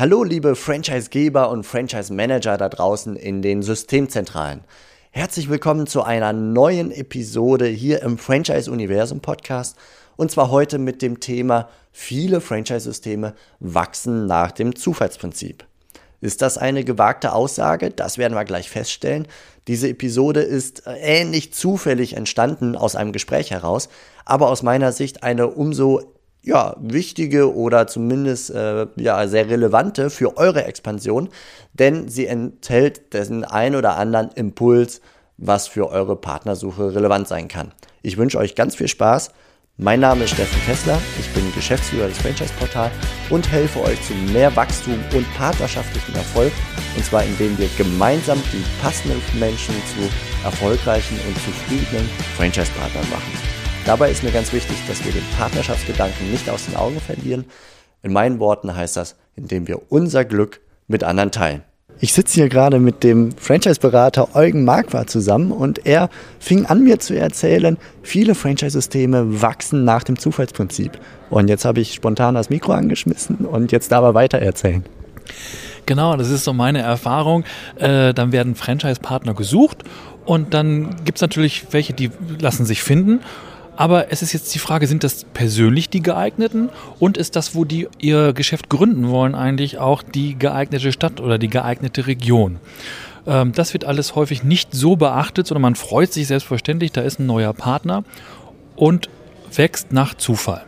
Hallo liebe Franchisegeber und Franchise-Manager da draußen in den Systemzentralen. Herzlich willkommen zu einer neuen Episode hier im Franchise-Universum Podcast und zwar heute mit dem Thema viele Franchise-Systeme wachsen nach dem Zufallsprinzip. Ist das eine gewagte Aussage? Das werden wir gleich feststellen. Diese Episode ist äh, ähnlich zufällig entstanden aus einem Gespräch heraus, aber aus meiner Sicht eine umso ja, wichtige oder zumindest äh, ja, sehr relevante für eure Expansion, denn sie enthält den ein oder anderen Impuls, was für eure Partnersuche relevant sein kann. Ich wünsche euch ganz viel Spaß. Mein Name ist Steffen Kessler, ich bin Geschäftsführer des Franchise Portal und helfe euch zu mehr Wachstum und partnerschaftlichem Erfolg und zwar indem wir gemeinsam die passenden Menschen zu erfolgreichen und zufriedenen Franchise-Partnern machen. Dabei ist mir ganz wichtig, dass wir den Partnerschaftsgedanken nicht aus den Augen verlieren. In meinen Worten heißt das, indem wir unser Glück mit anderen teilen. Ich sitze hier gerade mit dem Franchise-Berater Eugen Marquardt zusammen und er fing an mir zu erzählen, viele Franchise-Systeme wachsen nach dem Zufallsprinzip. Und jetzt habe ich spontan das Mikro angeschmissen und jetzt darf er weiter erzählen. Genau, das ist so meine Erfahrung. Äh, dann werden Franchise-Partner gesucht und dann gibt es natürlich welche, die lassen sich finden aber es ist jetzt die Frage, sind das persönlich die geeigneten und ist das, wo die ihr Geschäft gründen wollen, eigentlich auch die geeignete Stadt oder die geeignete Region? Ähm, das wird alles häufig nicht so beachtet, sondern man freut sich selbstverständlich, da ist ein neuer Partner und wächst nach Zufall.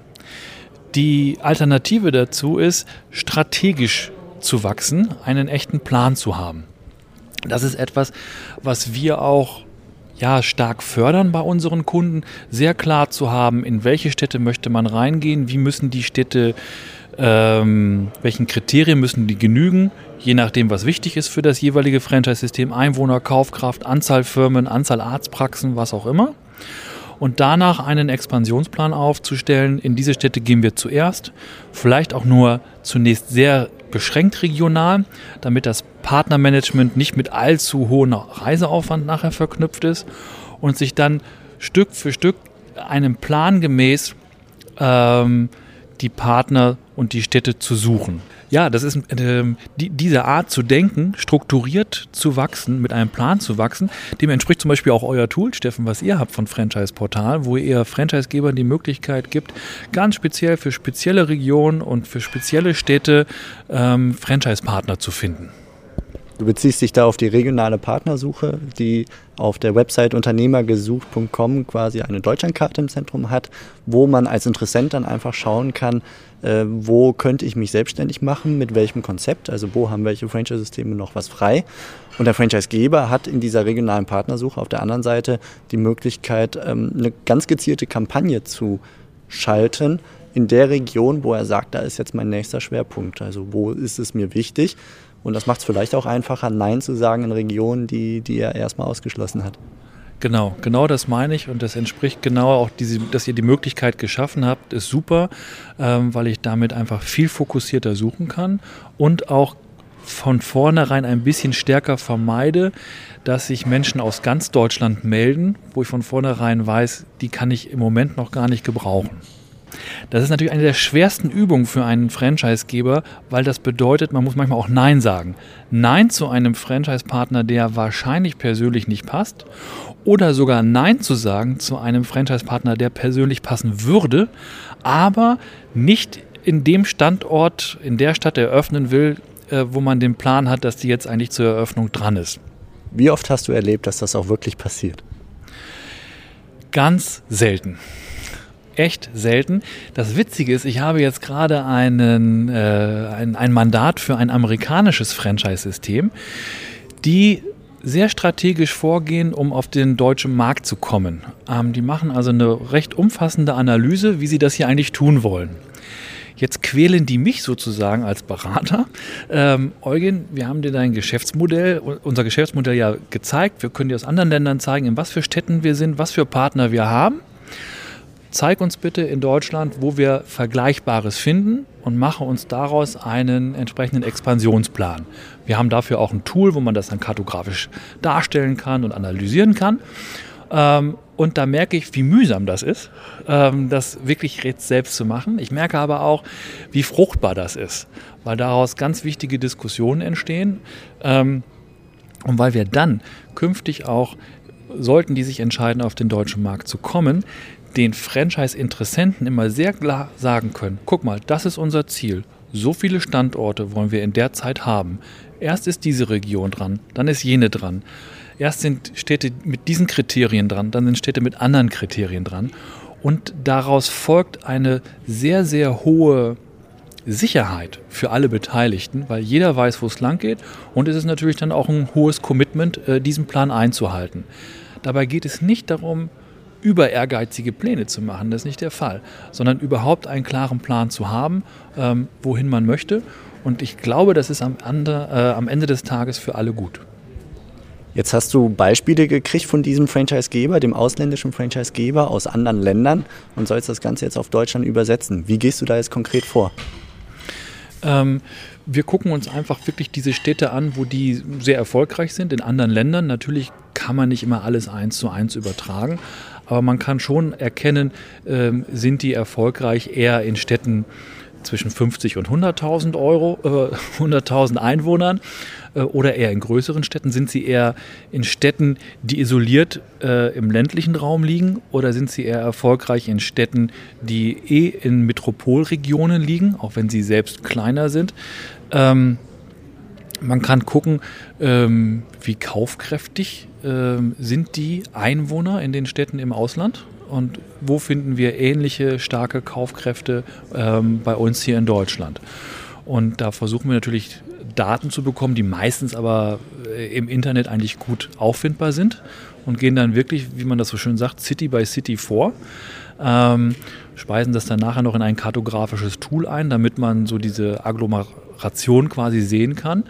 Die Alternative dazu ist, strategisch zu wachsen, einen echten Plan zu haben. Das ist etwas, was wir auch ja, stark fördern bei unseren Kunden, sehr klar zu haben, in welche Städte möchte man reingehen, wie müssen die Städte, ähm, welchen Kriterien müssen die genügen, je nachdem, was wichtig ist für das jeweilige Franchise-System, Einwohner, Kaufkraft, Anzahl Firmen, Anzahl Arztpraxen, was auch immer und danach einen Expansionsplan aufzustellen. In diese Städte gehen wir zuerst, vielleicht auch nur zunächst sehr beschränkt regional, damit das Partnermanagement nicht mit allzu hohem Reiseaufwand nachher verknüpft ist und sich dann Stück für Stück einem Plan gemäß ähm, die Partner und die Städte zu suchen. Ja, das ist äh, die, diese Art zu denken, strukturiert zu wachsen, mit einem Plan zu wachsen. Dem entspricht zum Beispiel auch euer Tool, Steffen, was ihr habt von Franchise Portal, wo ihr Franchisegebern die Möglichkeit gibt, ganz speziell für spezielle Regionen und für spezielle Städte ähm, Franchise-Partner zu finden. Du beziehst dich da auf die regionale Partnersuche, die auf der Website unternehmergesucht.com quasi eine Deutschlandkarte im Zentrum hat, wo man als Interessent dann einfach schauen kann, äh, wo könnte ich mich selbstständig machen, mit welchem Konzept, also wo haben welche Franchise-Systeme noch was frei. Und der Franchise-Geber hat in dieser regionalen Partnersuche auf der anderen Seite die Möglichkeit, ähm, eine ganz gezielte Kampagne zu schalten, in der Region, wo er sagt, da ist jetzt mein nächster Schwerpunkt. Also wo ist es mir wichtig? Und das macht es vielleicht auch einfacher, Nein zu sagen in Regionen, die, die er erstmal ausgeschlossen hat. Genau, genau das meine ich und das entspricht genau auch, diese, dass ihr die Möglichkeit geschaffen habt, ist super, ähm, weil ich damit einfach viel fokussierter suchen kann und auch von vornherein ein bisschen stärker vermeide, dass sich Menschen aus ganz Deutschland melden, wo ich von vornherein weiß, die kann ich im Moment noch gar nicht gebrauchen. Das ist natürlich eine der schwersten Übungen für einen Franchisegeber, weil das bedeutet, man muss manchmal auch Nein sagen. Nein zu einem Franchise-Partner, der wahrscheinlich persönlich nicht passt, oder sogar Nein zu sagen zu einem Franchise-Partner, der persönlich passen würde, aber nicht in dem Standort, in der Stadt eröffnen will, äh, wo man den Plan hat, dass die jetzt eigentlich zur Eröffnung dran ist. Wie oft hast du erlebt, dass das auch wirklich passiert? Ganz selten echt selten. Das Witzige ist, ich habe jetzt gerade einen, äh, ein, ein Mandat für ein amerikanisches Franchise-System, die sehr strategisch vorgehen, um auf den deutschen Markt zu kommen. Ähm, die machen also eine recht umfassende Analyse, wie sie das hier eigentlich tun wollen. Jetzt quälen die mich sozusagen als Berater. Ähm, Eugen, wir haben dir dein Geschäftsmodell, unser Geschäftsmodell ja gezeigt. Wir können dir aus anderen Ländern zeigen, in was für Städten wir sind, was für Partner wir haben zeig uns bitte in Deutschland, wo wir Vergleichbares finden und mache uns daraus einen entsprechenden Expansionsplan. Wir haben dafür auch ein Tool, wo man das dann kartografisch darstellen kann und analysieren kann. Ähm, und da merke ich, wie mühsam das ist, ähm, das wirklich selbst zu machen. Ich merke aber auch, wie fruchtbar das ist. weil daraus ganz wichtige Diskussionen entstehen. Ähm, und weil wir dann künftig auch, sollten die sich entscheiden, auf den deutschen Markt zu kommen, den Franchise-Interessenten immer sehr klar sagen können, guck mal, das ist unser Ziel. So viele Standorte wollen wir in der Zeit haben. Erst ist diese Region dran, dann ist jene dran. Erst sind Städte mit diesen Kriterien dran, dann sind Städte mit anderen Kriterien dran. Und daraus folgt eine sehr, sehr hohe Sicherheit für alle Beteiligten, weil jeder weiß, wo es lang geht. Und es ist natürlich dann auch ein hohes Commitment, äh, diesen Plan einzuhalten. Dabei geht es nicht darum, über ehrgeizige Pläne zu machen, das ist nicht der Fall, sondern überhaupt einen klaren Plan zu haben, ähm, wohin man möchte. Und ich glaube, das ist am Ende, äh, am Ende des Tages für alle gut. Jetzt hast du Beispiele gekriegt von diesem Franchisegeber, dem ausländischen Franchisegeber aus anderen Ländern und sollst das Ganze jetzt auf Deutschland übersetzen. Wie gehst du da jetzt konkret vor? Ähm, wir gucken uns einfach wirklich diese Städte an, wo die sehr erfolgreich sind in anderen Ländern. Natürlich kann man nicht immer alles eins zu eins übertragen, aber man kann schon erkennen, ähm, sind die erfolgreich eher in Städten zwischen 50 und 100.000 Euro, äh, 100.000 Einwohnern äh, oder eher in größeren Städten? Sind sie eher in Städten, die isoliert äh, im ländlichen Raum liegen oder sind sie eher erfolgreich in Städten, die eh in Metropolregionen liegen, auch wenn sie selbst kleiner sind? Ähm, man kann gucken, ähm, wie kaufkräftig ähm, sind die Einwohner in den Städten im Ausland und wo finden wir ähnliche starke Kaufkräfte ähm, bei uns hier in Deutschland. Und da versuchen wir natürlich Daten zu bekommen, die meistens aber äh, im Internet eigentlich gut auffindbar sind und gehen dann wirklich, wie man das so schön sagt, City by City vor. Ähm, speisen das dann nachher noch in ein kartografisches Tool ein, damit man so diese Agglomeration quasi sehen kann.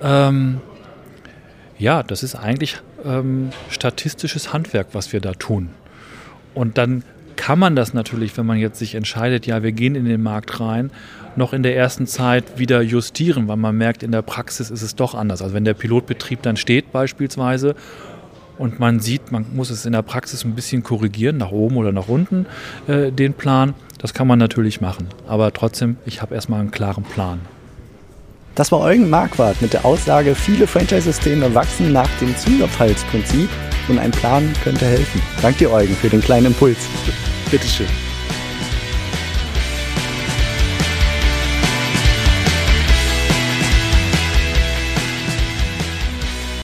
Ähm, ja, das ist eigentlich ähm, statistisches Handwerk, was wir da tun. Und dann kann man das natürlich, wenn man jetzt sich entscheidet, ja, wir gehen in den Markt rein, noch in der ersten Zeit wieder justieren, weil man merkt, in der Praxis ist es doch anders. Also wenn der Pilotbetrieb dann steht beispielsweise und man sieht, man muss es in der Praxis ein bisschen korrigieren, nach oben oder nach unten, äh, den Plan, das kann man natürlich machen. Aber trotzdem, ich habe erstmal einen klaren Plan. Das war Eugen Marquardt mit der Aussage, viele Franchise-Systeme wachsen nach dem Zunderfallsprinzip und ein Plan könnte helfen. Danke dir, Eugen, für den kleinen Impuls. Bitteschön.